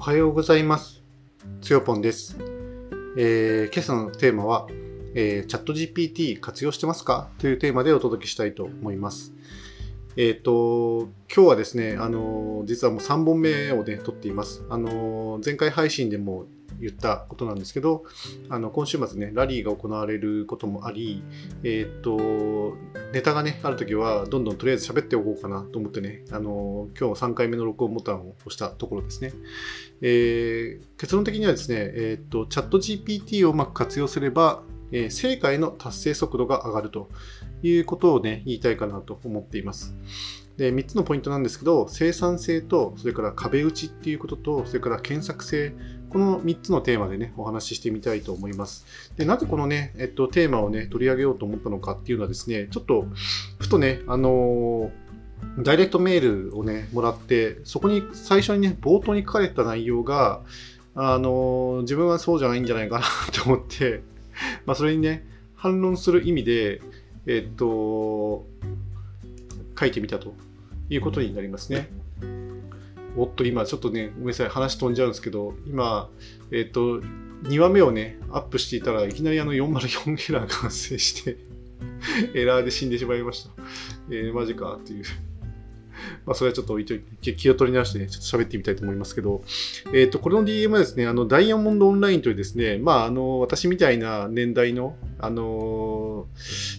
おはようございます。つよぽんです。えー今朝のテーマは、えーチャット GPT 活用してますか？というテーマでお届けしたいと思います。えっ、と、今日はですね、あの実はもう3本目をね、撮っています。あの前回配信でも言ったことなんですけど、あの今週末ね、ラリーが行われることもあり、えっ、と、ネタがね、あるときは、どんどんとりあえず喋っておこうかなと思ってね、あの今日3回目の録音ボタンを押したところですね。えー結論的にはですね、えー、とチャット GPT をうまく活用すれば、えー成果への達成速度が上がるということをね、言いたいかなと思っています。で、3つのポイントなんですけど、生産性と、それから壁打ちっていうことと、それから検索性、この3つのテーマでね、お話ししてみたいと思います。で、なぜこのね、えっと、テーマをね、取り上げようと思ったのかっていうのはですね、ちょっと、ふとね、あのーダイレクトメールをね、もらって、そこに最初にね、冒頭に書かれた内容が、あの自分はそうじゃないんじゃないかなと思って、まあ、それにね、反論する意味で、えっと、書いてみたということになりますね。おっと、今ちょっとね、ごめんなさい、話飛んじゃうんですけど、今、えっと、2話目をね、アップしていたらいきなりあの404エラーが発生して、エラーで死んでしまいました。えー、マジかっていう。まあ、それはちょっと置いといて、気を取り直してね、ちょっと喋ってみたいと思いますけど、えっ、と、これの DM はですね、あの、ダイヤモンドオンラインというですね、まあ、あの、私みたいな年代の、あの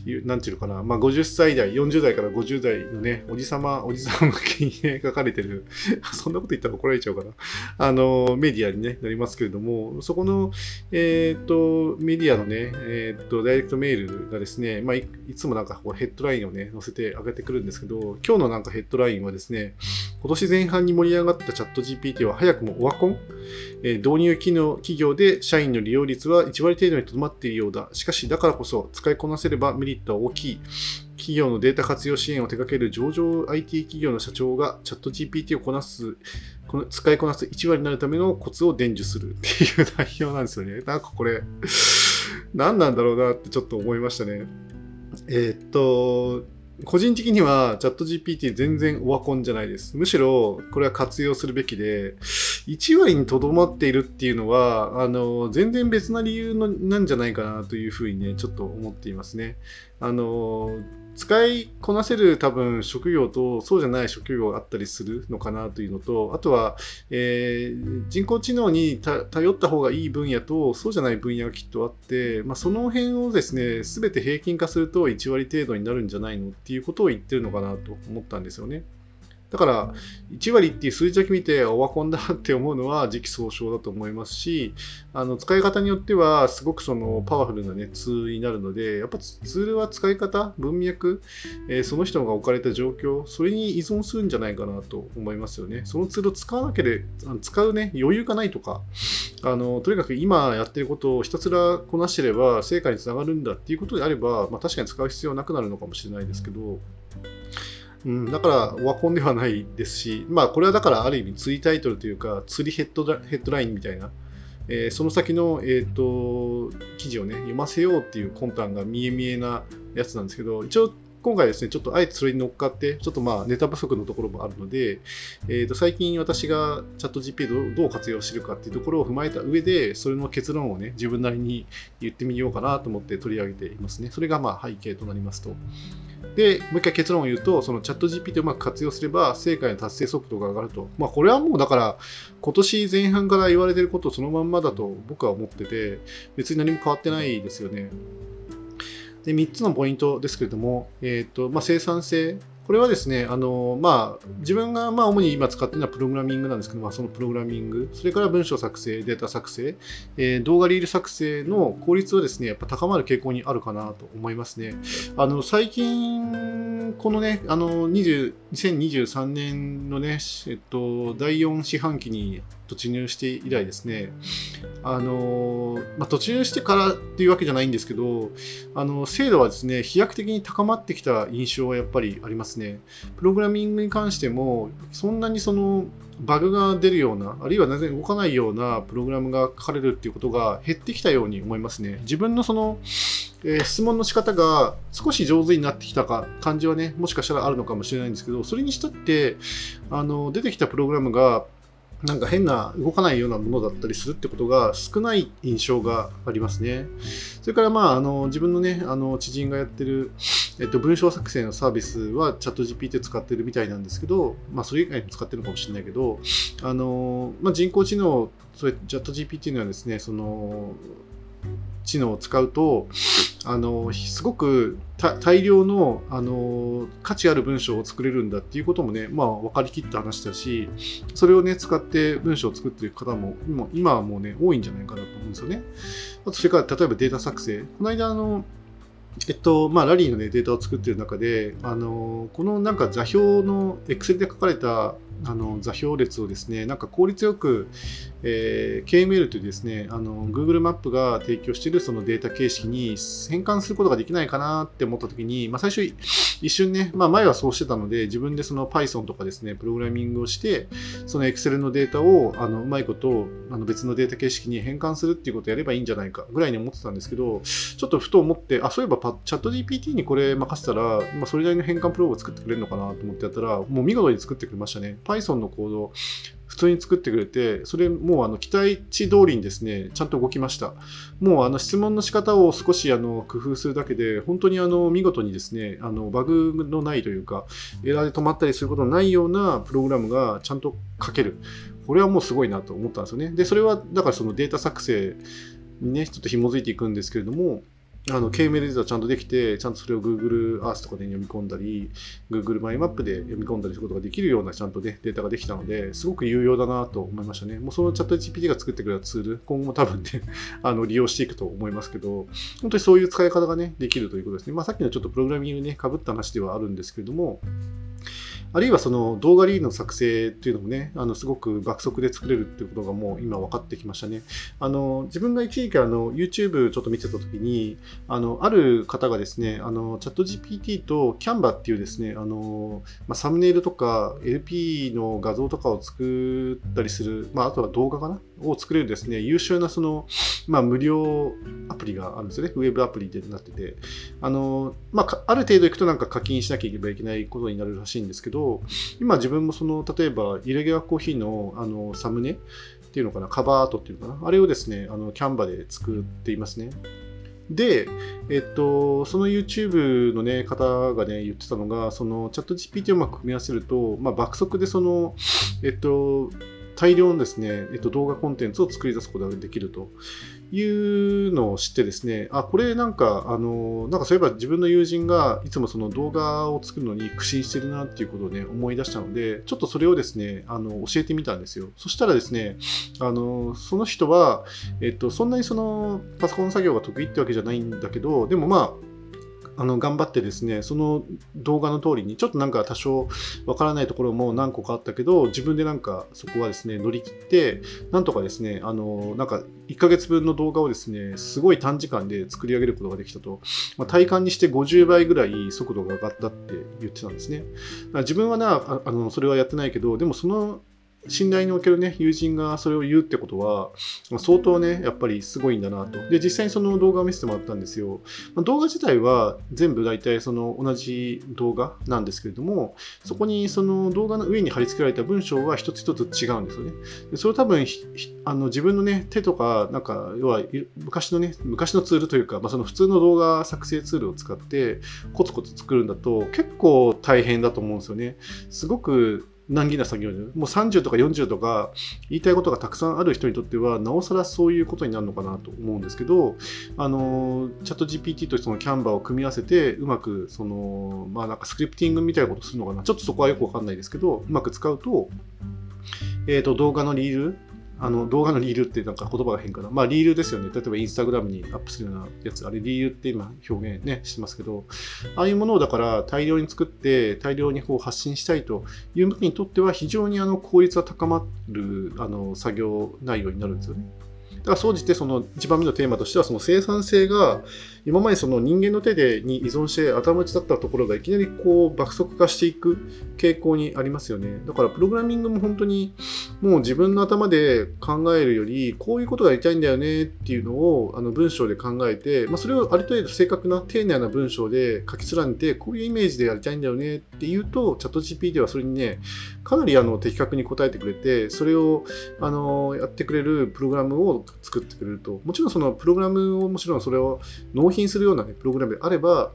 いうなんていうのかな、まあ、50歳代、40代から50代のね、おじさま、おじさん向けに、書かれてる、そんなこと言ったら怒られちゃうかな、あの、メディアに、ね、なりますけれども、そこの、えっ、と、メディアのね、えっ、と、ダイレクトメールがですね、まあ、いつもなんかこうヘッドラインをね、載せてあげてくるんですけど、今日のなんかヘッドラインはですね、今年前半に盛り上がったチャット GPT は早くもオワコン、えー導入機能企業で社員の利用率は1割程度にとどまっているようだ。しかし、だからこそ使いこなせればメリットは大きい。企業のデータ活用支援を手掛ける上場 IT 企業の社長がチャット GPT をこなす、この使いこなす1割になるためのコツを伝授するっていう内容なんですよね。なんかこれ、何なんだろうなってちょっと思いましたね。えーっと、個人的にはチャット GPT 全然オワコンじゃないです。むしろこれは活用するべきで、1割にとどまっているっていうのは、あの、全然別な理由のなんじゃないかなというふうにね、ちょっと思っていますね。あの、使いこなせる多分職業とそうじゃない職業があったりするのかなというのと、あとは、えー人工知能に頼った方がいい分野とそうじゃない分野がきっとあって、まあ、その辺をですね、すべて平均化すると1割程度になるんじゃないのっていうことを言ってるのかなと思ったんですよね。だから、1割っていう数字だけ見て、オワコンだって思うのは時期尚早だと思いますし、あの使い方によっては、すごくそのパワフルな、ね、ツールになるので、やっぱツールは使い方、文脈、えーその人が置かれた状況、それに依存するんじゃないかなと思いますよね。そのツールを使わなければ、使うね、余裕がないとか、あのとにかく今やってることをひたすらこなしてれば成果につながるんだっていうことであれば、まあ、確かに使う必要はなくなるのかもしれないですけど、うん、だから、オワコンではないですし、まあ、これはだから、ある意味、釣りタイトルというか、釣りヘッドラヘッドラインみたいな、えーその先の、えー、と記事をね、読ませようっていう魂胆が見え見えなやつなんですけど、一応、今回ですね、ちょっとあえてそれに乗っかって、ちょっとまあネタ不足のところもあるので、えー、と最近私がチャット GPT をどう活用してるかっていうところを踏まえた上で、それの結論をね、自分なりに言ってみようかなと思って取り上げていますね。それがまあ背景となりますと。で、もう一回結論を言うと、そのチャット GPT をうまく活用すれば、成果の達成速度が上がると。まあ、これはもうだから、今年前半から言われてることそのまんまだと僕は思ってて、別に何も変わってないですよね。で、3つのポイントですけれども、えっ、と、まあ、生産性。これはですね、あのまあ、自分がまあ主に今使っているのはプログラミングなんですけど、まあ、そのプログラミング、それから文章作成、データ作成、えー動画リール作成の効率はですね、やっぱ高まる傾向にあるかなと思いますね。あの最近、このね、あの20 2023年のね、えっと、第4四半期に突入して以来ですね、あのまあ、突入してからっていうわけじゃないんですけど、あの精度はですね、飛躍的に高まってきた印象はやっぱりありますね。プログラミングに関しても、そんなにそのバグが出るような、あるいは全然動かないようなプログラムが書かれるっていうことが減ってきたように思いますね。自分のその、えー質問の仕方が少し上手になってきたか感じはね、もしかしたらあるのかもしれないんですけど、それにしたって、あの出てきたプログラムが、なんか変な動かないようなものだったりするってことが少ない印象がありますね。それからまあ、あの、自分のね、あの、知人がやってる、えっと、文章作成のサービスはチャット GPT 使ってるみたいなんですけど、まあ、それ以外にも使ってるのかもしれないけど、あの、まあ、人工知能、それ、チャット GPT にはですね、その、知能を使うと、あのすごく大量のあの価値ある文章を作れるんだっていうこともね、まあ、分かりきった話だし、それをね、使って文章を作っている方も今今はもうね、多いんじゃないかなと思うんですよね。あと、それから例えばデータ作成。この間、あの、えっと、まあ、ラリーの、ね、データを作っている中で、あの、このなんか座標の Excel で書かれたあの座標列をですね、なんか効率よく、えー、KML というですね、あの Google マップが提供しているそのデータ形式に変換することができないかなって思ったときに、まあ、最初一瞬ね、まあ、前はそうしてたので、自分でその Python とかですね、プログラミングをして、その Excel のデータをあのうまいことあの別のデータ形式に変換するっていうことをやればいいんじゃないかぐらいに思ってたんですけど、ちょっとふと思って、あ、そういえばチャット GPT にこれ任せたら、まあ、それなりの変換プログを作ってくれるのかなと思ってやったら、もう見事に作ってくれましたね。Python のコードを普通に作ってくれて、それもうあの期待値通りにですね、ちゃんと動きました。もうあの質問の仕方を少しあの工夫するだけで、本当にあの見事にですね、あのバグのないというか、エラーで止まったりすることのないようなプログラムがちゃんと書ける。これはもうすごいなと思ったんですよね。で、それはだからそのデータ作成にね、ちょっと紐づいていくんですけれども、あの KML データちゃんとできて、ちゃんとそれを Google Earth とかで読み込んだり、Google マイマップで読み込んだりすることができるようなちゃんとね、データができたので、すごく有用だなと思いましたね。もうそのチャット GPT が作ってくれたツール、今後も多分ね、あの利用していくと思いますけど、本当にそういう使い方がね、できるということですね。まあさっきのちょっとプログラミングね、かぶった話ではあるんですけれども、あるいはその動画リードの作成っていうのもね、あのすごく爆速で作れるっていうことがもう今分かってきましたね。あの自分が一時期あの YouTube ちょっと見てた時に、あのある方がですね、あのチャット GPT と Canva っていうですね、あのまあ、サムネイルとか LP の画像とかを作ったりする、まあ、あとは動画かな？を作れるですね、優秀なその、まあ、無料アプリがあるんですよね。ウェブアプリでなってて。あの、まあ、ある程度いくとなんか課金しなきゃいけないことになるらしいんですけど、ど、今自分もその、例えば、イレギュラーコーヒーのあのサムネっていうのかな、カバーアートっていうのかな、あれをですね、あのキャンバで作っていますね。で、えっと、その YouTube の、ね、方がね、言ってたのが、そのチャット GPT をうまく組み合わせると、まあ、爆速でその、えっと、大量のですね、えっと、動画コンテンツを作り出すことができるというのを知ってですね、あ、これなんか、あの、なんかそういえば自分の友人がいつもその動画を作るのに苦心してるなっていうことをね、思い出したので、ちょっとそれをですね、あの、教えてみたんですよ。そしたらですね、あの、その人は、えっと、そんなにそのパソコン作業が得意ってわけじゃないんだけど、でもまあ、あの頑張ってですね、その動画の通りに、ちょっとなんか多少わからないところも何個かあったけど、自分でなんかそこはですね、乗り切って、なんとかですね、あの、なんか1ヶ月分の動画をですね、すごい短時間で作り上げることができたと、まあ、体感にして50倍ぐらい速度が上がったって言ってたんですね。自分はな、あのそれはやってないけど、でもその信頼におけるね、友人がそれを言うってことは、相当ね、やっぱりすごいんだなと。で、実際にその動画を見せてもらったんですよ。まあ、動画自体は全部大体その同じ動画なんですけれども、そこにその動画の上に貼り付けられた文章は一つ一つ違うんですよね。でそれを多分あの自分のね、手とか、なんか、要は昔のね、昔のツールというか、まあ、その普通の動画作成ツールを使ってコツコツ作るんだと結構大変だと思うんですよね。すごく難儀な作業で、もう30とか40とか言いたいことがたくさんある人にとっては、なおさらそういうことになるのかなと思うんですけど、あの、チャット GPT とそのキャンバーを組み合わせて、うまく、その、まあなんかスクリプティングみたいなことするのかな。ちょっとそこはよくわかんないですけど、うまく使うと、え、ー、と、動画のリールあの動画のリールってなんか言葉が変かな。まあリールですよね。例えばインスタグラムにアップするようなやつ。あれリールって今表現ね、してますけど、ああいうものをだから大量に作って大量にこう発信したいという向きにとっては非常にあの効率が高まるあの作業内容になるんですよね。だから、総じてその1番目のテーマとしては、その生産性が、今までその人間の手でに依存して頭打ちだったところがいきなりこう爆速化していく傾向にありますよね。だからプログラミングも本当にもう自分の頭で考えるよりこういうことがやりたいんだよねっていうのをあの文章で考えて、まあ、それをある程度正確な丁寧な文章で書き連ねてこういうイメージでやりたいんだよねっていうとチャット GPT はそれにねかなりあの的確に答えてくれてそれをあのやってくれるプログラムを作ってくれるともちろんそのプログラムをもちろんそれを納品するような、ね、プログラムであれば、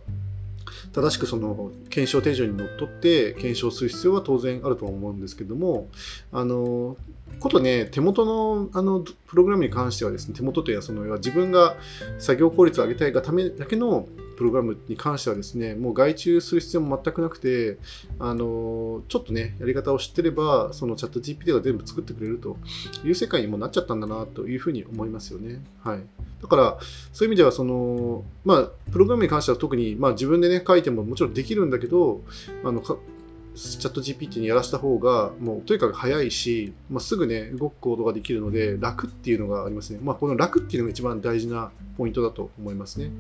正しくその検証手順にのっとって検証する必要は当然あると思うんですけども、あの、ことね、手元のあのプログラムに関してはですね、手元というのはその自分が作業効率を上げたいがためだけのプログラムに関してはですね、もう外注する必要も全くなくて、あの、ちょっとね、やり方を知ってれば、そのチャット GPT が全部作ってくれるという世界にもなっちゃったんだなというふうに思いますよね。はい。だから、そういう意味では、その、まあ、プログラムに関しては特に、まあ自分でね、書いてももちろんできるんだけど、あの、チャット GPT にやらした方が、もうとにかく早いし、まあ、すぐね、動くコードができるので、楽っていうのがありますね。まあ、この楽っていうのが一番大事なポイントだと思いますね。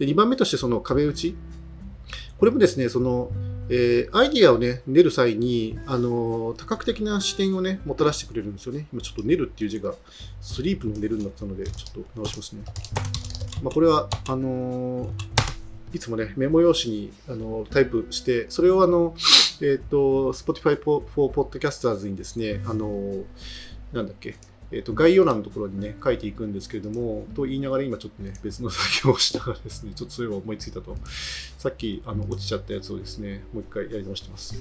で、2番目としてその壁打ち。これもですね、その、えー、アイディアをね、練る際に、あの、多角的な視点をね、もたらしてくれるんですよね。今ちょっと練るっていう字が、スリープの寝るになったので、ちょっと直しますね。まあ、これは、あのー、いつもね、メモ用紙にあのタイプして、それをあの、えっ、ー、と、Spotify for Podcasters にですね、あの、なんだっけ、えーと、概要欄のところにね、書いていくんですけれども、と言いながら今ちょっとね、別の作業をしながらですね、ちょっとそれを思いついたと、さっきあの落ちちゃったやつをですね、もう一回やり直してます。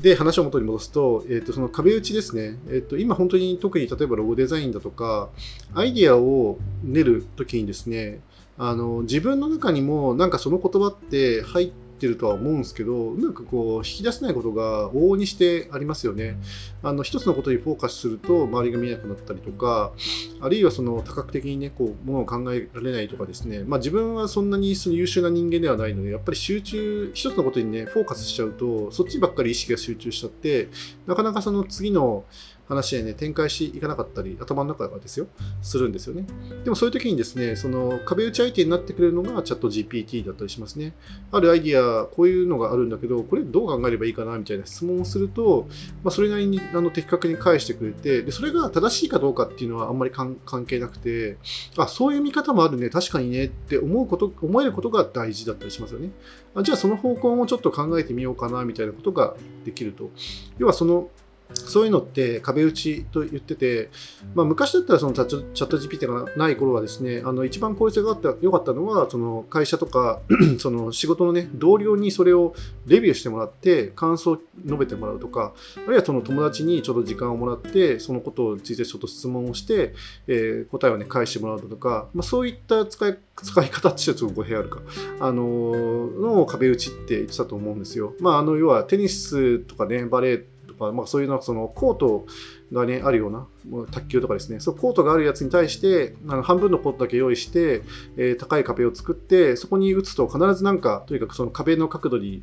で、話を元に戻すと、えーと、その壁打ちですね、えーと、今本当に特に例えばロゴデザインだとか、アイディアを練るときにですね、あの自分の中にもなんかその言葉って入ってってるとは思うんですけど、うまくこう引き出せないことが往々にしてありますよね。あの一つのことにフォーカスすると周りが見えなくなったりとか、あるいはその多角的にね、こう、ものを考えられないとかですね、まあ自分はそんなにその優秀な人間ではないので、やっぱり集中、一つのことにね、フォーカスしちゃうと、そっちばっかり意識が集中しちゃって、なかなかその次の話でね、展開していかなかったり、頭の中がですよ、するんですよね。でもそういう時にですね、その壁打ち相手になってくれるのがチャット GPT だったりしますね。あるアイディア、こういうのがあるんだけど、これどう考えればいいかなみたいな質問をすると、まあ、それなりにあの的確に返してくれてで、それが正しいかどうかっていうのはあんまり関係なくて、あ、そういう見方もあるね、確かにねって思うこと、思えることが大事だったりしますよね。あじゃあその方向もちょっと考えてみようかなみたいなことができると。要はそのそういうのって壁打ちと言ってて、まあ、昔だったらそのチャット GPT がない頃はですね、あの一番効率が良かったのは、その会社とか その仕事の、ね、同僚にそれをレビューしてもらって、感想を述べてもらうとか、あるいはその友達にちょっと時間をもらって、そのことについてちょっと質問をして、えー、答えを、ね、返してもらうとか、まあ、そういった使い使い方ってちょっと語弊あるか、あのー、の壁打ちって言ってたと思うんですよ。まあ、あの要はテニスとかね、バレーか、まあ、そういうのはそのコートが、ね、あるような、卓球とかですね、そコートがあるやつに対して、あの半分のコートだけ用意して、えー、高い壁を作って、そこに打つと必ずなんか、とにかくその壁の角度に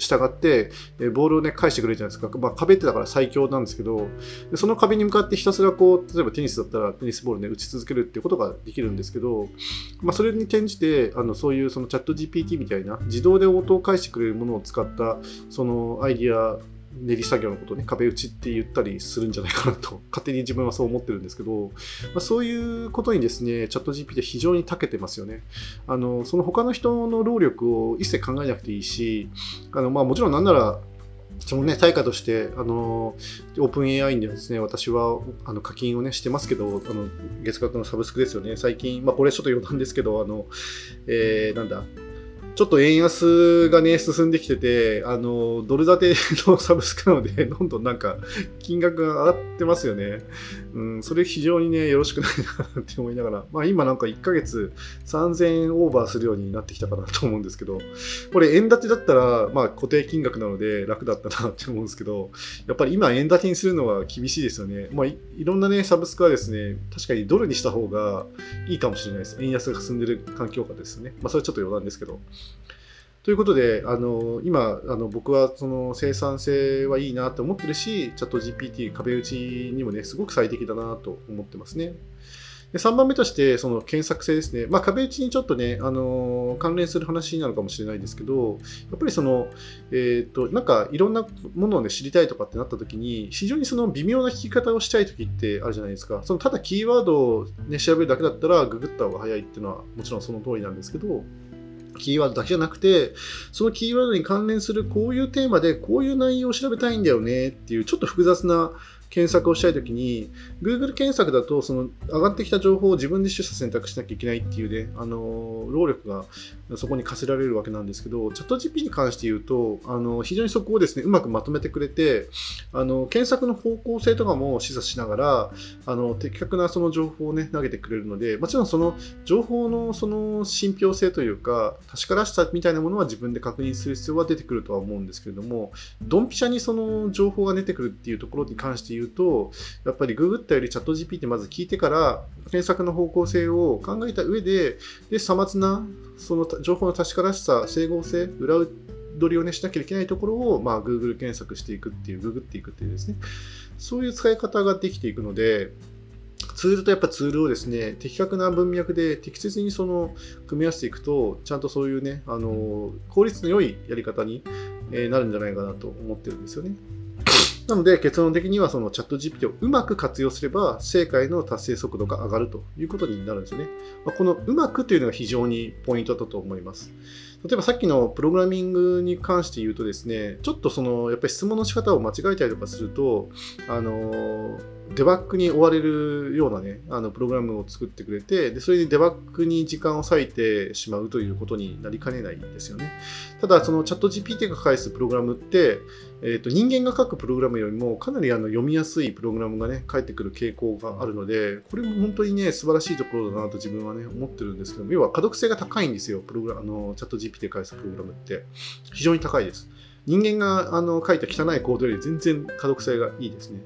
従って、えボールをね、返してくれるじゃないですか。まあ、壁ってだから最強なんですけど、その壁に向かってひたすらこう、例えばテニスだったらテニスボールね、打ち続けるっていうことができるんですけど、まあ、それに転じて、あの、そういうそのチャット GPT みたいな、自動で応答を返してくれるものを使った、そのアイディア練り作業のことをね、壁打ちって言ったりするんじゃないかなと、勝手に自分はそう思ってるんですけど、まあ、そういうことにですね、チャット GPT 非常に長けてますよね。あの、その他の人の労力を一切考えなくていいし、あの、まあもちろんなんなら、そのね、対価として、あの、オープン AI にはですね、私はあの課金をね、してますけど、あの、月額のサブスクですよね。最近、まあこれちょっと余談ですけど、あの、えー、なんだ、ちょっと円安がね、進んできてて、あの、ドル建てのサブスクなので、どんどんなんか、金額が上がってますよね。うん、それ非常にね、よろしくないなって思いながら、まあ今なんか1ヶ月3000円オーバーするようになってきたかなと思うんですけど、これ円建てだったら、まあ固定金額なので楽だったなって思うんですけど、やっぱり今円建てにするのは厳しいですよね。まあいろんなね、サブスクはですね、確かにドルにした方がいいかもしれないです。円安が進んでる環境下ですね。まあそれちょっと余談ですけど。ということで、あの今あの、僕はその生産性はいいなと思ってるし、チャット GPT 壁打ちにもね、すごく最適だなと思ってますね。で3番目として、その検索性ですね。まあ、壁打ちにちょっとね、あのー、関連する話なるかもしれないですけど、やっぱりその、えっ、ー、と、なんかいろんなものをね、知りたいとかってなった時に、非常にその微妙な聞き方をしたい時ってあるじゃないですか。そのただキーワードをね、調べるだけだったら、ググった方が早いっていうのはもちろんその通りなんですけど、キーワードだけじゃなくて、そのキーワードに関連するこういうテーマでこういう内容を調べたいんだよねっていうちょっと複雑な検索をしたいときに、Google 検索だと、その上がってきた情報を自分で取捨選択しなきゃいけないっていうね、あの、労力がそこに課せられるわけなんですけど、チャット GP に関して言うと、あの、非常にそこをですね、うまくまとめてくれて、あの、検索の方向性とかも示唆しながら、あの、的確なその情報をね、投げてくれるので、もちろんその情報のその信憑性というか、確からしさみたいなものは自分で確認する必要は出てくるとは思うんですけれども、ドンピシャにその情報が出てくるっていうところに関して言うと、やっぱりググったよりチャット GP ってまず聞いてから、検索の方向性を考えた上で、で、さまつな、その情報の確からしさ、整合性、裏取りをね、しなきゃいけないところを、まあ、Google 検索していくっていう、ググっていくっていうですね、そういう使い方ができていくので、ツールとやっぱツールをですね、的確な文脈で適切にその組み合わせていくと、ちゃんとそういうね、あの、効率の良いやり方になるんじゃないかなと思ってるんですよね。なので結論的にはそのチャット GPT をうまく活用すれば正解の達成速度が上がるということになるんですね。まこのうまくというのが非常にポイントだと思います。例えばさっきのプログラミングに関して言うとですね、ちょっとそのやっぱり質問の仕方を間違えたりとかすると、あのデバッグに追われるようなね、あのプログラムを作ってくれて、でそれでデバッグに時間を割いてしまうということになりかねないんですよね。ただ、そのチャット GPT が返すプログラムって、えーと、人間が書くプログラムよりもかなりあの読みやすいプログラムがね、返ってくる傾向があるので、これも本当にね、素晴らしいところだなと自分はね、思ってるんですけども、要は可読性が高いんですよ、プログラあのチャット GPT で返すプログラムって。非常に高いです。人間があの書いた汚いコードより全然可読性がいいですね。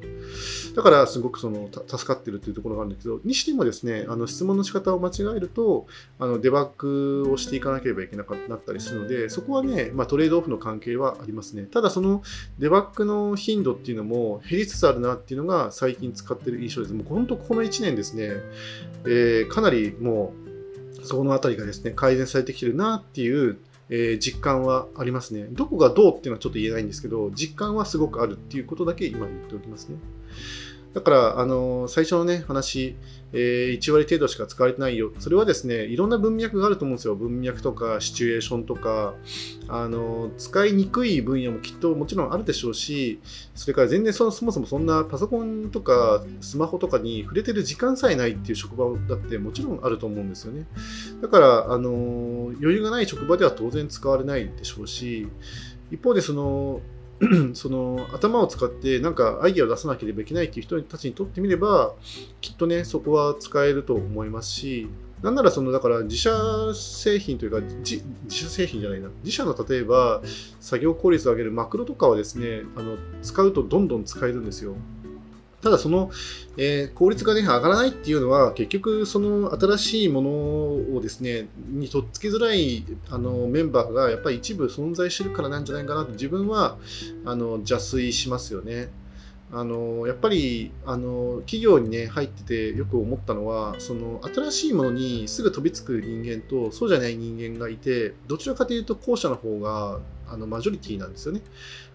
だからすごくその助かってるっていうところがあるんだけど、にしてもですね、あの質問の仕方を間違えると、あのデバッグをしていかなければいけなかったりするので、そこはね、まあ、トレードオフの関係はありますね。ただそのデバッグの頻度っていうのも減りつつあるなっていうのが最近使ってる印象です。もう本当この1年ですね、えー、かなりもうそこのあたりがですね、改善されてきてるなっていうえー、実感はありますね。どこがどうっていうのはちょっと言えないんですけど、実感はすごくあるっていうことだけ今言っておきますね。だから、あの最初のね、話、えー、1割程度しか使われてないよ。それはですね、いろんな文脈があると思うんですよ。文脈とか、シチュエーションとか、あの使いにくい分野もきっともちろんあるでしょうし、それから全然そそもそもそんなパソコンとかスマホとかに触れてる時間さえないっていう職場だってもちろんあると思うんですよね。だから、あの余裕がない職場では当然使われないでしょうし、一方でその その頭を使ってなんかアイデアを出さなければいけないっていう人たちにとってみればきっとねそこは使えると思いますしなんならそのだから自社製品というか自社製品じゃないな。自社の例えば作業効率を上げるマクロとかはですねあの使うとどんどん使えるんですよ。ただその、えー、効率がね、上がらないっていうのは、結局その新しいものをですね、にとっつきづらいあのメンバーがやっぱり一部存在してるからなんじゃないかなと自分はあの邪推しますよね。あのやっぱりあの企業にね入っててよく思ったのはその新しいものにすぐ飛びつく人間とそうじゃない人間がいてどちらかというと後者の方があのマジョリティなんですよね。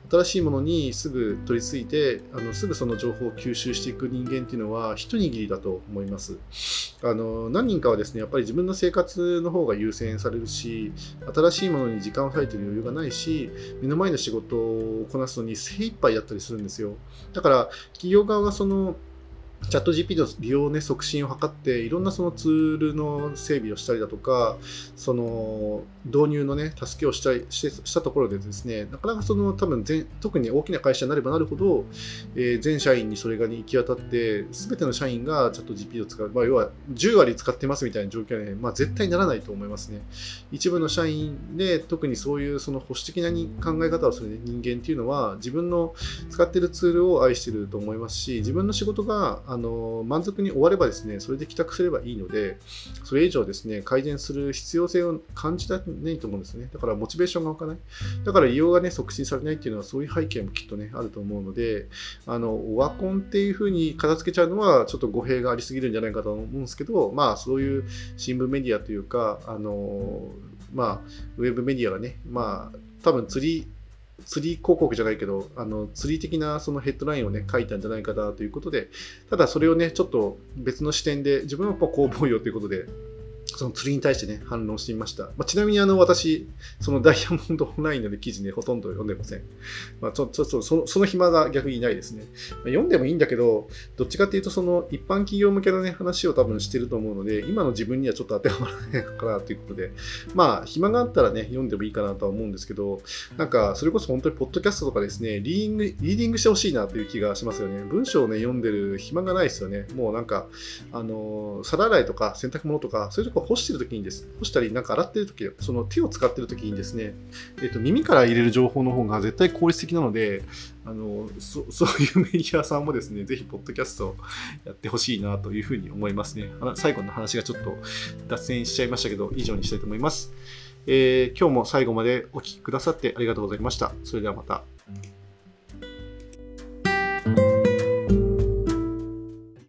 新しいものにすぐ取り付いてあのすぐその情報を吸収していく人間っていうのは一握りだと思いますあの何人かはですねやっぱり自分の生活の方が優先されるし新しいものに時間を割いてる余裕がないし目の前の仕事をこなすのに精一杯やったりするんですよだから企業側がそのチャット GP の利用、ね、促進を図って、いろんなそのツールの整備をしたりだとか、その導入の、ね、助けをしたりししたところでですね、なかなかその多分全、特に大きな会社になればなるほど、えー、全社員にそれが、行き渡って、すべての社員がチャット GP を使う、まあ、要は10割使ってますみたいな状況に、ね、まあ、絶対ならないと思いますね。一部の社員で、特にそういうその保守的な考え方をする人間っていうのは、自分の使っているツールを愛してると思いますし、自分の仕事があの満足に終わればですね、それで帰宅すればいいので、それ以上ですね、改善する必要性を感じたないと思うんですね。だからモチベーションが湧かない。だから利用がね、促進されないっていうのはそういう背景もきっとね、あると思うので、あの、オワコンっていうふうに片付けちゃうのはちょっと語弊がありすぎるんじゃないかと思うんですけど、まあそういう新聞メディアというか、あの、まあ、ウェブメディアがね、まあ、多分釣り、釣り広告じゃないけど、あの釣り的なそのヘッドラインをね、書いたんじゃないかなということで、ただそれをね、ちょっと別の視点で、自分はやっぱこう思うよということで、その釣りに対してね、反論してみました。まあ、ちなみにあの私、そのダイヤモンドオンラインの、記事ね、ほとんど読んでません。まあ、ちょちょっとそのその暇が逆にないですね。まあ、読んでもいいんだけど、どっちかっていうと、その一般企業向けのね、話を多分してると思うので、今の自分にはちょっと当てはまらないのかなということで、まあ、暇があったらね、読んでもいいかなとは思うんですけど、なんか、それこそ本当にポッドキャストとかですね、リーディング、リーディングしてほしいなという気がしますよね。文章をね、読んでる暇がないですよね。もうなんか、あの、皿洗いとか洗濯物とか、そういうとこ干してる時にです干したりなんか洗ってる時その手を使ってる時にですね、えーと、耳から入れる情報の方が絶対効率的なのであのそ そういうメディアさんもですねぜひポッドキャストやってほしいなというふうに思いますね。最後の話がちょっと脱線しちゃいましたけど以上にしたいと思います、えー、今日も最後までお聴きくださってありがとうございました。それではまた。